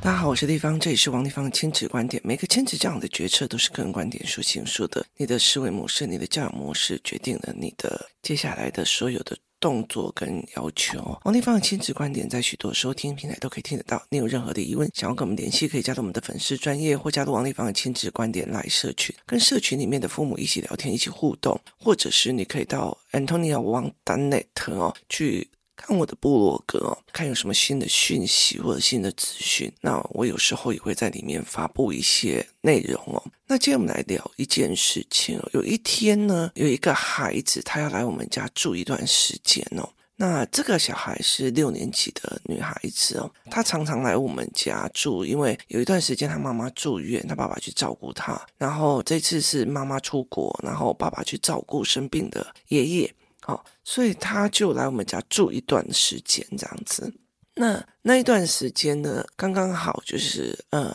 大家好，我是立方，这里是王立方的亲子观点。每个亲子这样的决策都是个人观点所形塑的。你的思维模式、你的教养模式，决定了你的接下来的所有的动作跟要求。王立芳的亲子观点在许多收听平台都可以听得到。你有任何的疑问，想要跟我们联系，可以加入我们的粉丝专业，或加入王立芳的亲子观点来社群，跟社群里面的父母一起聊天，一起互动，或者是你可以到 Antonia Wang d a n e t 哦去。看我的部落格哦，看有什么新的讯息或者新的资讯。那我有时候也会在里面发布一些内容哦。那今天我们来聊一件事情哦。有一天呢，有一个孩子他要来我们家住一段时间哦。那这个小孩是六年级的女孩子哦，她常常来我们家住，因为有一段时间她妈妈住院，她爸爸去照顾她。然后这次是妈妈出国，然后爸爸去照顾生病的爷爷。哦，所以他就来我们家住一段时间，这样子。那那一段时间呢，刚刚好就是呃，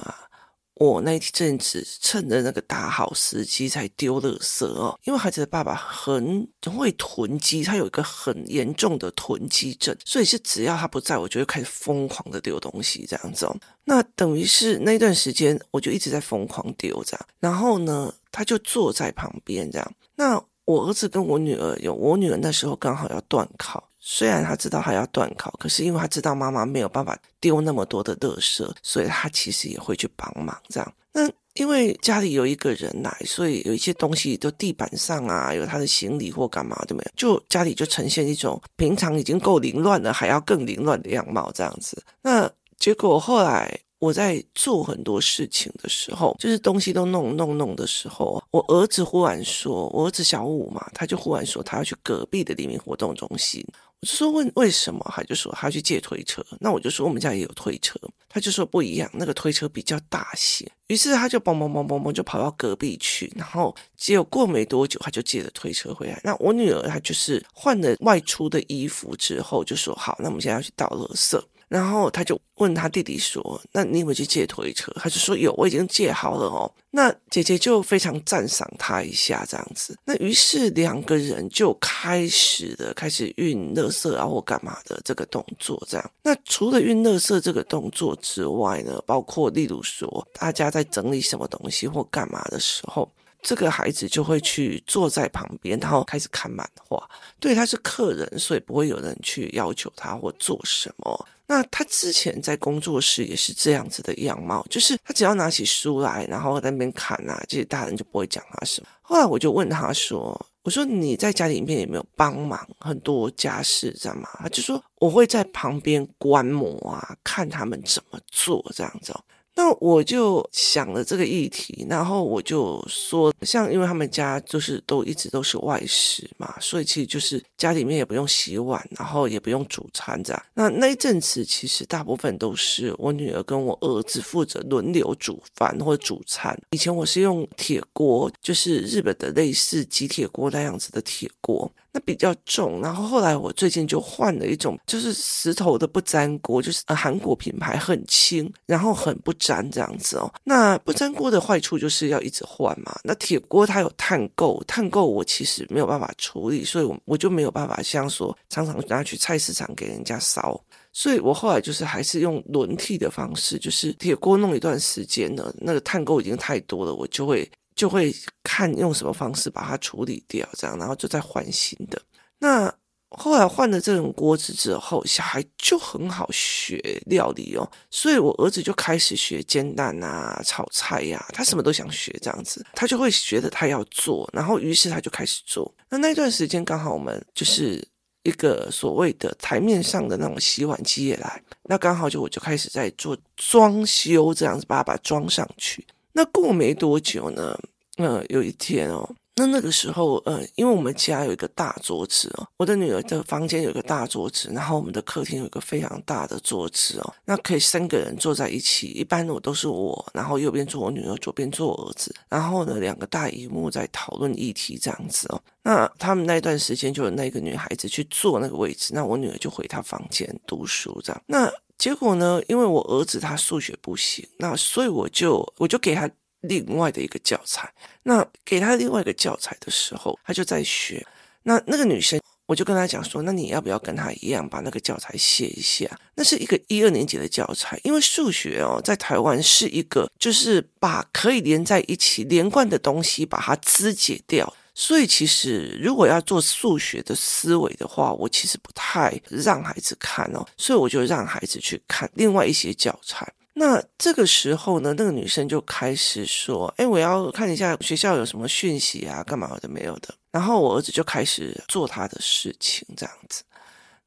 我那一阵子趁着那个大好时机才丢垃圾哦，因为孩子的爸爸很会囤积，他有一个很严重的囤积症，所以是只要他不在，我就会开始疯狂的丢东西这样子哦。那等于是那一段时间，我就一直在疯狂丢这样，然后呢，他就坐在旁边这样，那。我儿子跟我女儿有，我女儿那时候刚好要段考，虽然她知道她要段考，可是因为她知道妈妈没有办法丢那么多的垃圾，所以她其实也会去帮忙这样。那因为家里有一个人来，所以有一些东西都地板上啊，有他的行李或干嘛都没有，就家里就呈现一种平常已经够凌乱了，还要更凌乱的样貌这样子。那结果后来。我在做很多事情的时候，就是东西都弄弄弄的时候，我儿子忽然说，我儿子小五嘛，他就忽然说他要去隔壁的黎明活动中心。我就说问为什么，他就说他要去借推车。那我就说我们家也有推车，他就说不一样，那个推车比较大些。于是他就嘣嘣嘣嘣嘣就跑到隔壁去，然后结果过没多久，他就借了推车回来。那我女儿她就是换了外出的衣服之后，就说好，那我们现在要去倒垃圾。然后他就问他弟弟说：“那你有没有去借推车？”他就说：“有，我已经借好了哦。”那姐姐就非常赞赏他一下，这样子。那于是两个人就开始了开始运垃圾啊或干嘛的这个动作，这样。那除了运垃圾这个动作之外呢，包括例如说大家在整理什么东西或干嘛的时候。这个孩子就会去坐在旁边，然后开始看漫画。对，他是客人，所以不会有人去要求他或做什么。那他之前在工作室也是这样子的样貌，就是他只要拿起书来，然后在那边看啊，这些大人就不会讲他什么。后来我就问他说：“我说你在家里面有没有帮忙很多家事，知道吗？”他就说：“我会在旁边观摩啊，看他们怎么做这样子。”那我就想了这个议题，然后我就说，像因为他们家就是都一直都是外食嘛，所以其实就是家里面也不用洗碗，然后也不用煮餐这样。那那一阵子其实大部分都是我女儿跟我儿子负责轮流煮饭或煮餐。以前我是用铁锅，就是日本的类似吉铁锅那样子的铁锅。那比较重，然后后来我最近就换了一种，就是石头的不粘锅，就是呃韩国品牌很轻，然后很不粘这样子哦。那不粘锅的坏处就是要一直换嘛。那铁锅它有碳垢，碳垢我其实没有办法处理，所以我我就没有办法像说常常拿去菜市场给人家烧，所以我后来就是还是用轮替的方式，就是铁锅弄一段时间呢，那个碳垢已经太多了，我就会。就会看用什么方式把它处理掉，这样，然后就再换新的。那后来换了这种锅子之后，小孩就很好学料理哦，所以我儿子就开始学煎蛋啊、炒菜呀、啊，他什么都想学这样子，他就会觉得他要做，然后于是他就开始做。那那段时间刚好我们就是一个所谓的台面上的那种洗碗机也来，那刚好就我就开始在做装修这样子，把它把它装上去。那过没多久呢，呃，有一天哦，那那个时候，呃，因为我们家有一个大桌子哦，我的女儿的房间有一个大桌子，然后我们的客厅有一个非常大的桌子哦，那可以三个人坐在一起。一般我都是我，然后右边坐我女儿，左边坐我儿子，然后呢，两个大萤幕在讨论议题这样子哦。那他们那段时间就有那个女孩子去坐那个位置，那我女儿就回她房间读书这样。那结果呢？因为我儿子他数学不行，那所以我就我就给他另外的一个教材。那给他另外一个教材的时候，他就在学。那那个女生我就跟他讲说，那你要不要跟他一样把那个教材写一下？那是一个一二年级的教材，因为数学哦，在台湾是一个就是把可以连在一起连贯的东西把它肢解掉。所以其实如果要做数学的思维的话，我其实不太让孩子看哦，所以我就让孩子去看另外一些教材。那这个时候呢，那个女生就开始说：“哎，我要看一下学校有什么讯息啊，干嘛的没有的。”然后我儿子就开始做他的事情，这样子。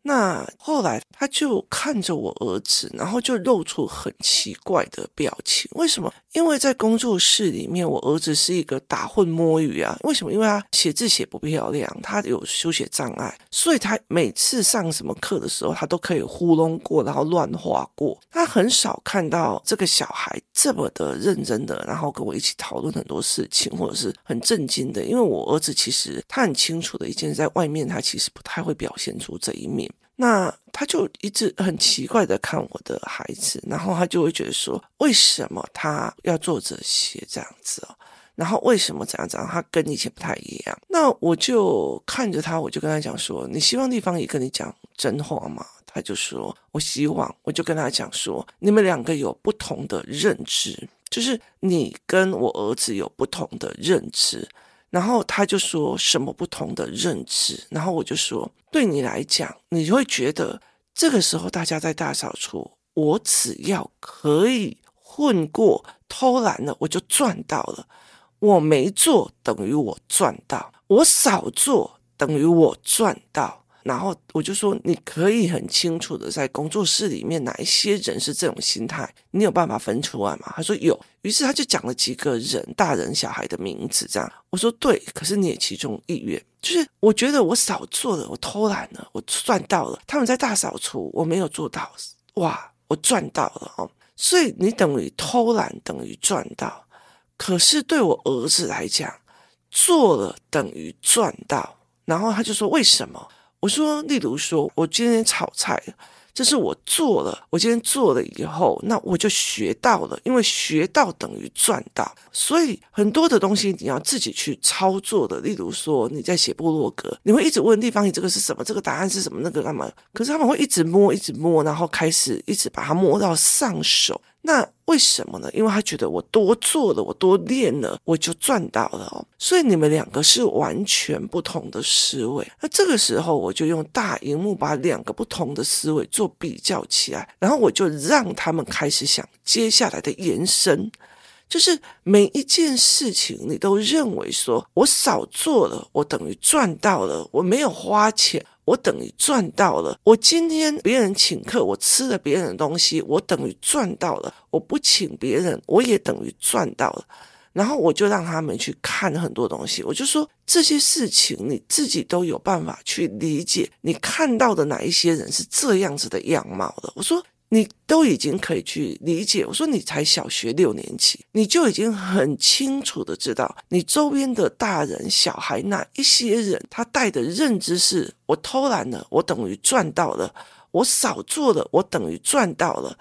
那后来他就看着我儿子，然后就露出很奇怪的表情。为什么？因为在工作室里面，我儿子是一个打混摸鱼啊。为什么？因为他写字写不漂亮，他有书写障碍，所以他每次上什么课的时候，他都可以糊弄过，然后乱画过。他很少看到这个小孩这么的认真的，然后跟我一起讨论很多事情，或者是很震惊的。因为我儿子其实他很清楚的一件事，在外面他其实不太会表现出这一面。那他就一直很奇怪的看我的孩子，然后他就会觉得说，为什么他要做这些这样子哦？然后为什么怎样怎样？他跟以前不太一样。那我就看着他，我就跟他讲说，你希望地方也跟你讲真话吗？他就说，我希望。我就跟他讲说，你们两个有不同的认知，就是你跟我儿子有不同的认知。然后他就说什么不同的认知，然后我就说，对你来讲，你会觉得这个时候大家在大扫除，我只要可以混过偷懒了，我就赚到了。我没做等于我赚到，我少做等于我赚到。然后我就说，你可以很清楚的在工作室里面哪一些人是这种心态，你有办法分出来吗？他说有，于是他就讲了几个人，大人小孩的名字，这样。我说对，可是你也其中一员，就是我觉得我少做了，我偷懒了，我赚到了。他们在大扫除，我没有做到，哇，我赚到了哦。所以你等于偷懒等于赚到，可是对我儿子来讲，做了等于赚到。然后他就说为什么？我说，例如说，我今天炒菜，这是我做了。我今天做了以后，那我就学到了，因为学到等于赚到。所以很多的东西你要自己去操作的。例如说，你在写部落格，你会一直问地方，你这个是什么？这个答案是什么？那个干嘛？可是他们会一直摸，一直摸，然后开始一直把它摸到上手。那为什么呢？因为他觉得我多做了，我多练了，我就赚到了哦。所以你们两个是完全不同的思维。那这个时候，我就用大荧幕把两个不同的思维做比较起来，然后我就让他们开始想接下来的延伸，就是每一件事情你都认为说我少做了，我等于赚到了，我没有花钱。我等于赚到了。我今天别人请客，我吃了别人的东西，我等于赚到了。我不请别人，我也等于赚到了。然后我就让他们去看很多东西，我就说这些事情你自己都有办法去理解。你看到的哪一些人是这样子的样貌的？我说。你都已经可以去理解，我说你才小学六年级，你就已经很清楚的知道，你周边的大人小孩哪一些人，他带的认知是：我偷懒了，我等于赚到了；我少做了，我等于赚到了；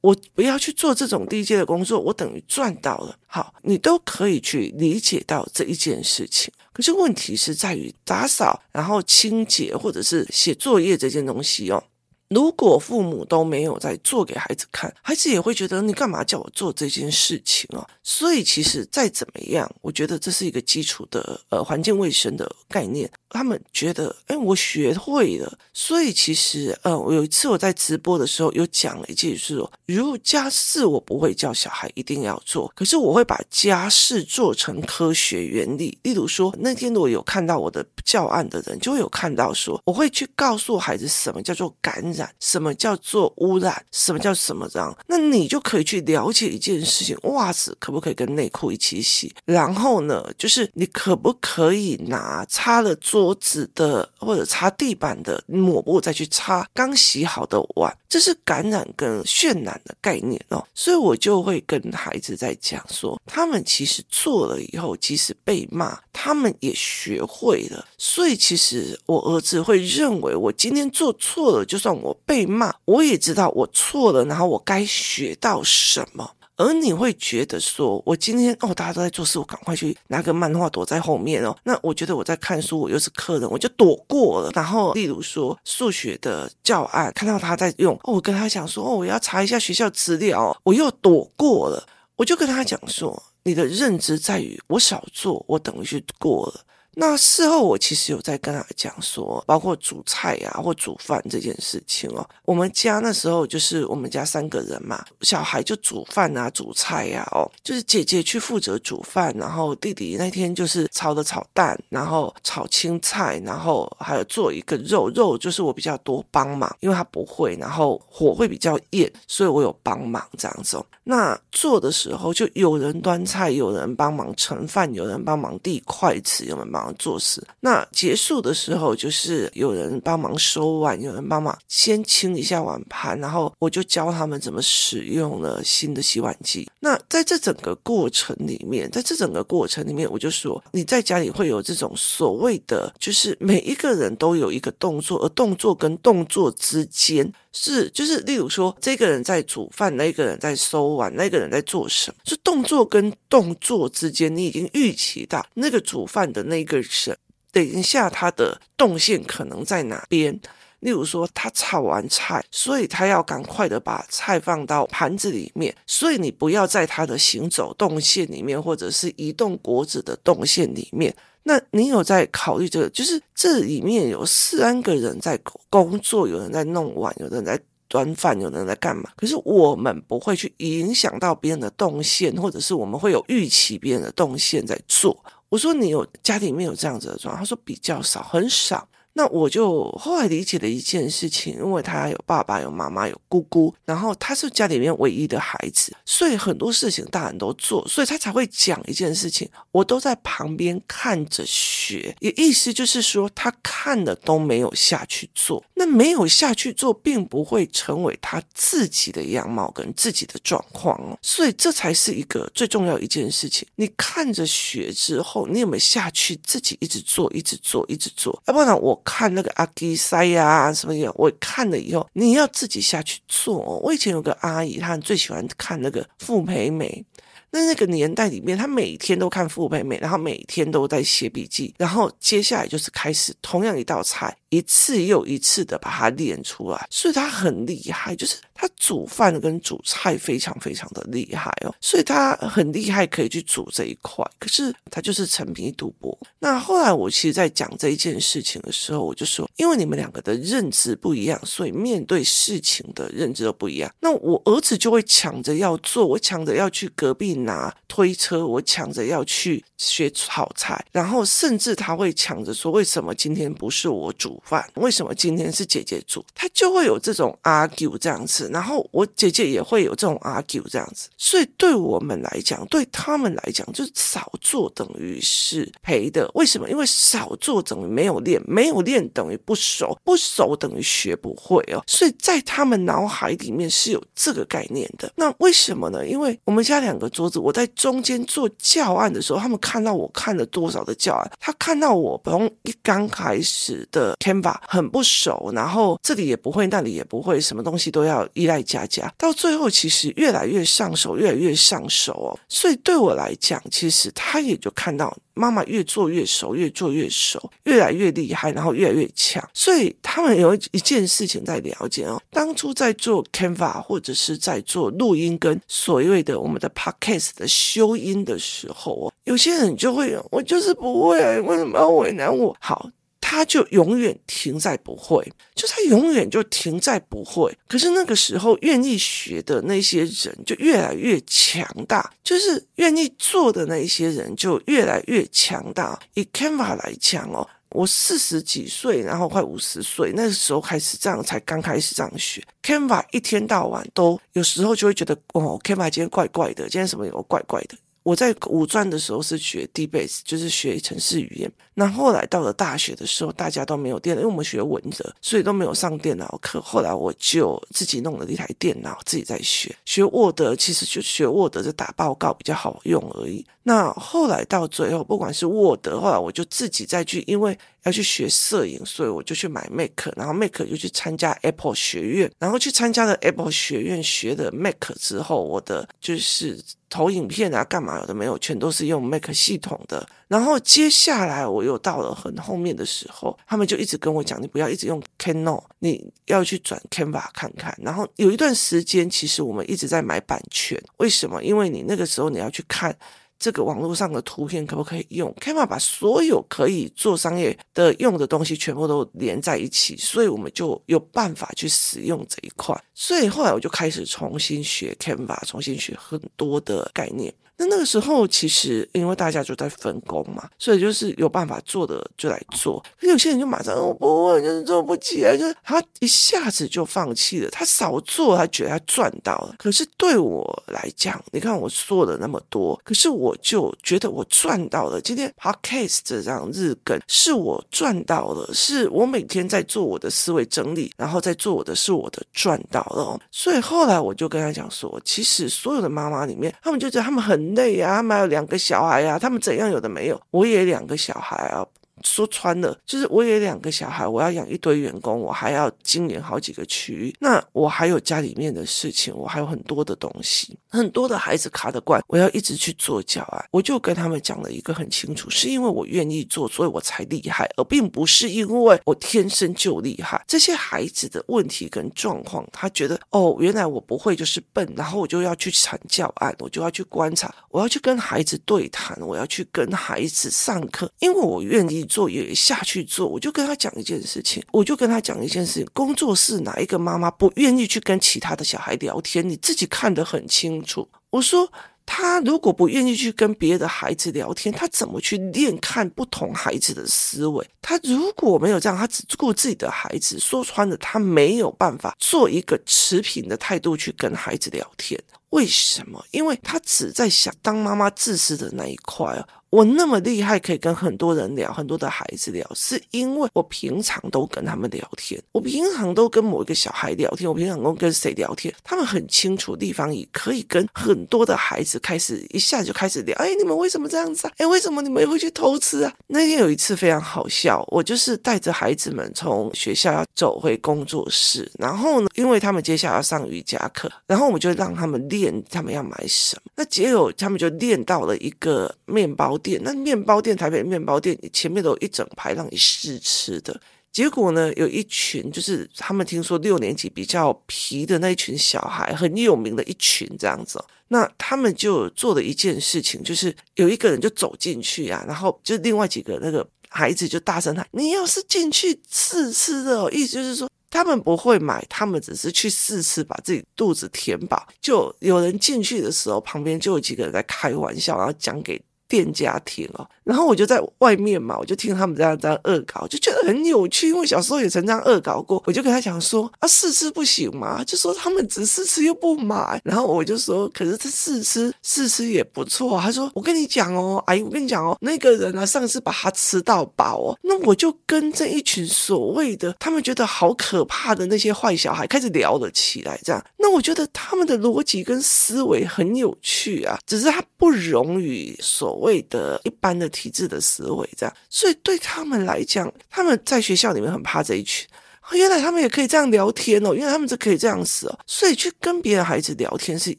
我不要去做这种低阶的工作，我等于赚到了。好，你都可以去理解到这一件事情。可是问题是在于打扫，然后清洁或者是写作业这件东西哦。如果父母都没有在做给孩子看，孩子也会觉得你干嘛叫我做这件事情啊？所以其实再怎么样，我觉得这是一个基础的呃环境卫生的概念。他们觉得，哎，我学会了。所以其实呃，我有一次我在直播的时候有讲了一句，是说，如果家事我不会叫小孩一定要做，可是我会把家事做成科学原理。例如说，那天如果有看到我的教案的人，就会有看到说，我会去告诉孩子什么叫做感染。什么叫做污染？什么叫什么这样？那你就可以去了解一件事情：袜子可不可以跟内裤一起洗？然后呢，就是你可不可以拿擦了桌子的或者擦地板的抹布再去擦刚洗好的碗？这是感染跟渲染的概念哦。所以我就会跟孩子在讲说，他们其实做了以后，即使被骂，他们也学会了。所以其实我儿子会认为，我今天做错了，就算我。被骂，我也知道我错了，然后我该学到什么。而你会觉得说，我今天哦，大家都在做事，我赶快去拿个漫画躲在后面哦。那我觉得我在看书，我又是客人，我就躲过了。然后，例如说数学的教案，看到他在用，哦，我跟他讲说，哦，我要查一下学校资料，我又躲过了。我就跟他讲说，你的认知在于我少做，我等于去过了。那事后我其实有在跟他讲说，包括煮菜呀、啊、或煮饭这件事情哦。我们家那时候就是我们家三个人嘛，小孩就煮饭啊、煮菜呀哦，就是姐姐去负责煮饭，然后弟弟那天就是炒的炒蛋，然后炒青菜，然后还有做一个肉肉，就是我比较多帮忙，因为他不会，然后火会比较硬，所以我有帮忙这样子。那做的时候就有人端菜，有人帮忙盛饭，有人帮忙递筷子，有人帮。做事，那结束的时候就是有人帮忙收碗，有人帮忙先清一下碗盘，然后我就教他们怎么使用了新的洗碗机。那在这整个过程里面，在这整个过程里面，我就说你在家里会有这种所谓的，就是每一个人都有一个动作，而动作跟动作之间。是，就是例如说，这个人在煮饭，那个人在收碗，那个人在做什么？是动作跟动作之间，你已经预期到那个煮饭的那个人，等一下他的动线可能在哪边？例如说，他炒完菜，所以他要赶快的把菜放到盘子里面，所以你不要在他的行走动线里面，或者是移动果子的动线里面。那你有在考虑这个？就是这里面有三个人在工作，有人在弄碗，有人在端饭，有人在干嘛？可是我们不会去影响到别人的动线，或者是我们会有预期别人的动线在做。我说你有家里面有这样子的状况，他说比较少，很少。那我就后来理解了一件事情，因为他有爸爸、有妈妈、有姑姑，然后他是家里面唯一的孩子，所以很多事情大人都做，所以他才会讲一件事情，我都在旁边看着学，也意思就是说他看了都没有下去做，那没有下去做，并不会成为他自己的样貌跟自己的状况哦，所以这才是一个最重要一件事情。你看着学之后，你有没有下去自己一直做、一直做、一直做？要不然我。看那个阿基塞呀什么的，我看了以后，你要自己下去做。我以前有个阿姨，她最喜欢看那个傅培梅。那那个年代里面，她每天都看傅培美，然后每天都在写笔记，然后接下来就是开始同样一道菜。一次又一次的把它练出来，所以他很厉害，就是他煮饭跟煮菜非常非常的厉害哦，所以他很厉害，可以去煮这一块。可是他就是沉迷赌博。那后来我其实，在讲这一件事情的时候，我就说，因为你们两个的认知不一样，所以面对事情的认知都不一样。那我儿子就会抢着要做，我抢着要去隔壁拿推车，我抢着要去学炒菜，然后甚至他会抢着说，为什么今天不是我煮？饭为什么今天是姐姐煮？他就会有这种 argue 这样子，然后我姐姐也会有这种 argue 这样子，所以对我们来讲，对他们来讲，就是少做等于是赔的。为什么？因为少做等于没有练，没有练等于不熟，不熟等于学不会哦。所以在他们脑海里面是有这个概念的。那为什么呢？因为我们家两个桌子，我在中间做教案的时候，他们看到我看了多少的教案，他看到我从一刚开始的。Canva 很不熟，然后这里也不会，那里也不会，什么东西都要依赖佳佳，到最后其实越来越上手，越来越上手哦。所以对我来讲，其实他也就看到妈妈越做越熟，越做越熟，越来越厉害，然后越来越强。所以他们有一件事情在了解哦，当初在做 Canva 或者是在做录音跟所谓的我们的 Podcast 的修音的时候哦，有些人就会，我就是不会，为什么要为难我？好。他就永远停在不会，就他永远就停在不会。可是那个时候，愿意学的那些人就越来越强大，就是愿意做的那些人就越来越强大。以 Canva 来讲哦，我四十几岁，然后快五十岁，那个时候开始这样，才刚开始这样学 Canva，一天到晚都有时候就会觉得哦，Canva 今天怪怪的，今天什么有怪怪的。我在五专的时候是学 D-Base，就是学程式语言。那后来到了大学的时候，大家都没有电脑，因为我们学文的，所以都没有上电脑课。后来我就自己弄了一台电脑，自己在学学沃德其实就学 Word 就打报告比较好用而已。那后来到最后，不管是 Word，后来我就自己再去，因为要去学摄影，所以我就去买 Mac，然后 Mac 就去参加 Apple 学院，然后去参加了 Apple 学院学的 Mac 之后，我的就是投影片啊，干嘛有的没有，全都是用 Mac 系统的。然后接下来我又到了很后面的时候，他们就一直跟我讲，你不要一直用 Canon，你要去转 Canva 看看。然后有一段时间，其实我们一直在买版权，为什么？因为你那个时候你要去看。这个网络上的图片可不可以用？Canva 把所有可以做商业的用的东西全部都连在一起，所以我们就有办法去使用这一块。所以后来我就开始重新学 Canva，重新学很多的概念。那那个时候，其实因为大家就在分工嘛，所以就是有办法做的就来做。可有些人就马上我不问，就是做不起来，就是他一下子就放弃了。他少做，他觉得他赚到了。可是对我来讲，你看我做了那么多，可是我就觉得我赚到了。今天 Podcast 这样日更是我赚到了，是我每天在做我的思维整理，然后在做我的是我的赚到了。所以后来我就跟他讲说，其实所有的妈妈里面，他们就觉得他们很。累呀，他们还有两个小孩呀，他们怎样有的没有，我也两个小孩啊。说穿了，就是我有两个小孩，我要养一堆员工，我还要经营好几个区域。那我还有家里面的事情，我还有很多的东西，很多的孩子卡得惯，我要一直去做教案。我就跟他们讲了一个很清楚，是因为我愿意做，所以我才厉害，而并不是因为我天生就厉害。这些孩子的问题跟状况，他觉得哦，原来我不会就是笨，然后我就要去产教案，我就要去观察，我要去跟孩子对谈，我要去跟孩子上课，因为我愿意。做也下去做，我就跟他讲一件事情，我就跟他讲一件事情。工作室哪一个妈妈不愿意去跟其他的小孩聊天？你自己看得很清楚。我说他如果不愿意去跟别的孩子聊天，他怎么去练看不同孩子的思维？他如果没有这样，他只顾自己的孩子，说穿了，他没有办法做一个持平的态度去跟孩子聊天。为什么？因为他只在想当妈妈自私的那一块啊。我那么厉害，可以跟很多人聊，很多的孩子聊，是因为我平常都跟他们聊天，我平常都跟某一个小孩聊天，我平常都跟谁聊天，他们很清楚地方，也可以跟很多的孩子开始一下就开始聊。哎，你们为什么这样子啊？哎，为什么你们会去偷吃啊？那天有一次非常好笑，我就是带着孩子们从学校要走回工作室，然后呢，因为他们接下来要上瑜伽课，然后我们就让他们练，他们要买什么。那结果他们就练到了一个面包店，那面包店，台北面包店前面都有一整排让你试吃的。结果呢，有一群就是他们听说六年级比较皮的那一群小孩，很有名的一群这样子。那他们就做了一件事情，就是有一个人就走进去啊，然后就另外几个那个孩子就大声喊：“你要是进去试吃的哦，意思就是说。”他们不会买，他们只是去试吃，把自己肚子填饱。就有人进去的时候，旁边就有几个人在开玩笑，然后讲给店家听哦。然后我就在外面嘛，我就听他们这样这样恶搞，就觉得很有趣。因为小时候也曾这样恶搞过，我就跟他讲说：“啊，试吃不行嘛？”就说他们只试吃又不买。然后我就说：“可是他试吃试吃也不错。”他说：“我跟你讲哦，阿姨，我跟你讲哦，那个人啊，上次把他吃到饱哦。”那我就跟这一群所谓的他们觉得好可怕的那些坏小孩开始聊了起来。这样，那我觉得他们的逻辑跟思维很有趣啊，只是他不容于所谓的一般的。体制的思维这样，所以对他们来讲，他们在学校里面很怕这一群。原来他们也可以这样聊天哦，原来他们就可以这样子哦。所以去跟别的孩子聊天是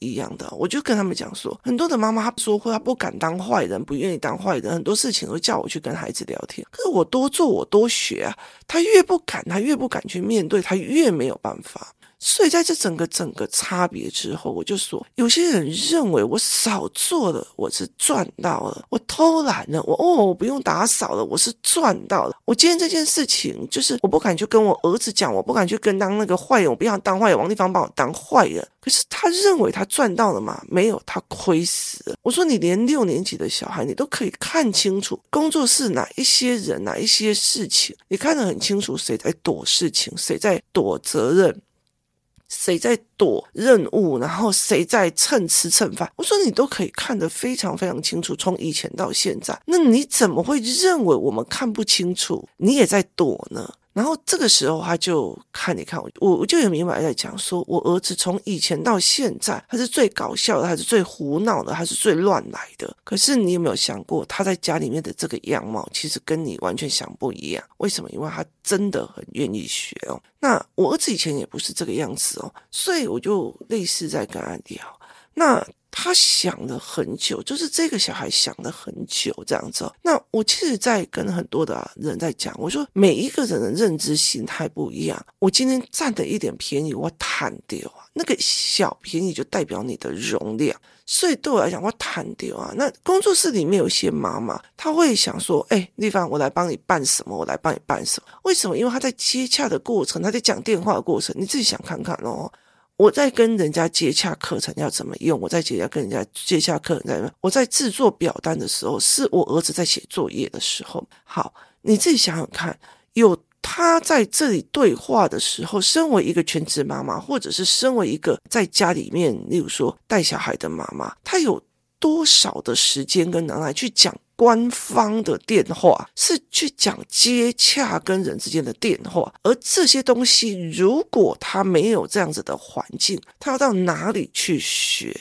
一样的。我就跟他们讲说，很多的妈妈她说过，她不敢当坏人，不愿意当坏人，很多事情都叫我去跟孩子聊天。可是我多做，我多学啊。他越不敢，他越不敢去面对，他越没有办法。所以在这整个整个差别之后，我就说，有些人认为我少做了，我是赚到了；我偷懒了，我哦，我不用打扫了，我是赚到了。我今天这件事情，就是我不敢去跟我儿子讲，我不敢去跟当那个坏人，我不想当坏人，王立芳把我当坏人。可是他认为他赚到了吗？没有，他亏死了。我说，你连六年级的小孩，你都可以看清楚工作室哪一些人，哪一些事情，你看得很清楚，谁在躲事情，谁在躲责任。谁在躲任务，然后谁在蹭吃蹭饭？我说你都可以看得非常非常清楚，从以前到现在，那你怎么会认为我们看不清楚？你也在躲呢？然后这个时候他就看一看我，我就有明白在讲说，我儿子从以前到现在，他是最搞笑的，他是最胡闹的，他是最乱来的。可是你有没有想过，他在家里面的这个样貌，其实跟你完全想不一样？为什么？因为他真的很愿意学哦。那我儿子以前也不是这个样子哦，所以我就类似在跟他聊。那。他想了很久，就是这个小孩想了很久这样子。那我其实，在跟很多的人在讲，我说每一个人的认知形态不一样。我今天占的一点便宜，我贪掉啊，那个小便宜就代表你的容量。所以对我来讲，我贪掉啊。那工作室里面有些妈妈，她会想说：“哎，丽芳，我来帮你办什么？我来帮你办什么？为什么？因为她在接洽的过程，她在讲电话的过程，你自己想看看哦。”我在跟人家接洽课程要怎么用？我在接洽跟人家接洽课程在？我在制作表单的时候，是我儿子在写作业的时候。好，你自己想想看，有他在这里对话的时候，身为一个全职妈妈，或者是身为一个在家里面，例如说带小孩的妈妈，他有多少的时间跟能耐去讲？官方的电话是去讲接洽跟人之间的电话，而这些东西，如果他没有这样子的环境，他要到哪里去学？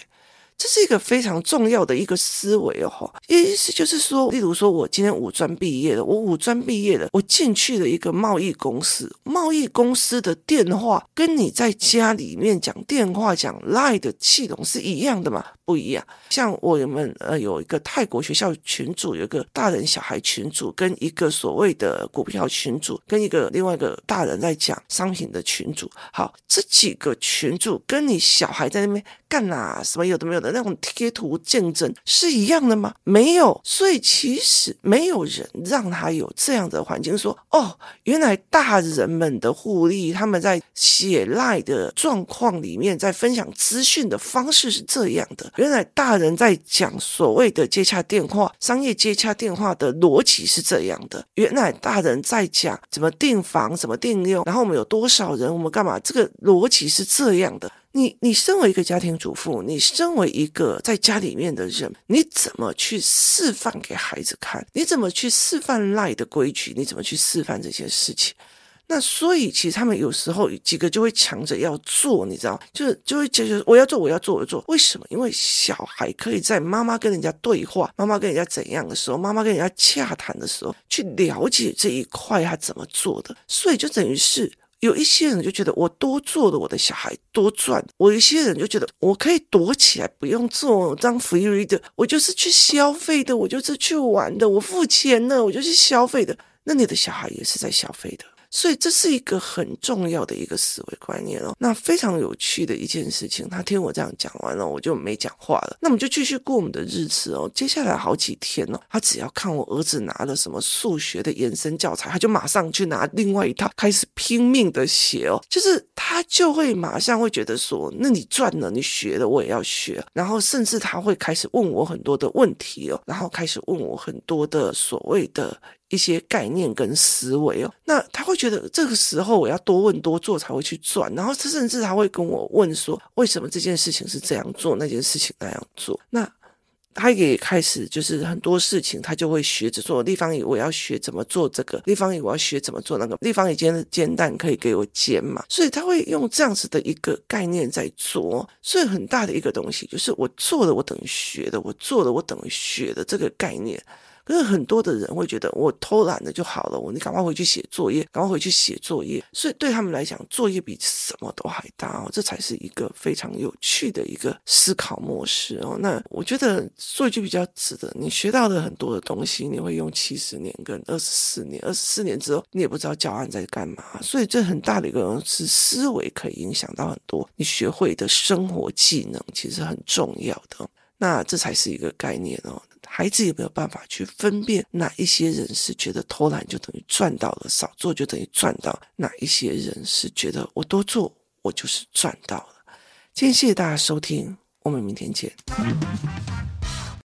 这是一个非常重要的一个思维哦，意思就是说，例如说，我今天五专毕业了，我五专毕业了，我进去了一个贸易公司，贸易公司的电话跟你在家里面讲电话讲 LINE 的系统是一样的吗？不一样。像我们呃有一个泰国学校群组，有一个大人小孩群组，跟一个所谓的股票群组，跟一个另外一个大人在讲商品的群组。好，这几个群组跟你小孩在那边干啊，什么有的没有。那种贴图竞争是一样的吗？没有，所以其实没有人让他有这样的环境说，说哦，原来大人们的互利，他们在写赖的状况里面，在分享资讯的方式是这样的。原来大人在讲所谓的接洽电话、商业接洽电话的逻辑是这样的。原来大人在讲怎么订房、怎么订用，然后我们有多少人，我们干嘛？这个逻辑是这样的。你你身为一个家庭主妇，你身为一个在家里面的人，你怎么去示范给孩子看？你怎么去示范赖的规矩？你怎么去示范这些事情？那所以其实他们有时候几个就会抢着要做，你知道，就是就会觉得我要做，我要做，我要做。为什么？因为小孩可以在妈妈跟人家对话，妈妈跟人家怎样的时候，妈妈跟人家洽谈的时候，去了解这一块他怎么做的，所以就等于是。有一些人就觉得我多做了，我的小孩多赚；我一些人就觉得我可以躲起来，不用做当 free reader，我就是去消费的，我就是去玩的，我付钱了，我就是消费的。那你的小孩也是在消费的。所以这是一个很重要的一个思维观念哦。那非常有趣的一件事情，他听我这样讲完了，我就没讲话了。那我们就继续过我们的日子哦。接下来好几天哦，他只要看我儿子拿了什么数学的延伸教材，他就马上去拿另外一套开始拼命的写哦。就是他就会马上会觉得说，那你赚了，你学了，我也要学。然后甚至他会开始问我很多的问题哦，然后开始问我很多的所谓的。一些概念跟思维哦，那他会觉得这个时候我要多问多做才会去赚，然后他甚至他会跟我问说，为什么这件事情是这样做，那件事情那样做？那他也开始就是很多事情他就会学着做。地方我要学怎么做这个，地方我要学怎么做那个，地方也煎煎蛋可以给我煎嘛，所以他会用这样子的一个概念在做。所以很大的一个东西就是我做了我等于学的，我做了我等于学的这个概念。可是很多的人会觉得我偷懒了就好了，我你赶快回去写作业，赶快回去写作业。所以对他们来讲，作业比什么都还大哦，这才是一个非常有趣的一个思考模式哦。那我觉得说一句比较直的，你学到的很多的东西，你会用七十年跟二十四年，二十四年之后你也不知道教案在干嘛。所以这很大的一个是思维可以影响到很多你学会的生活技能，其实很重要的。那这才是一个概念哦。孩子有没有办法去分辨哪一些人是觉得偷懒就等于赚到了，少做就等于赚到？哪一些人是觉得我多做我就是赚到了？今天谢谢大家收听，我们明天见。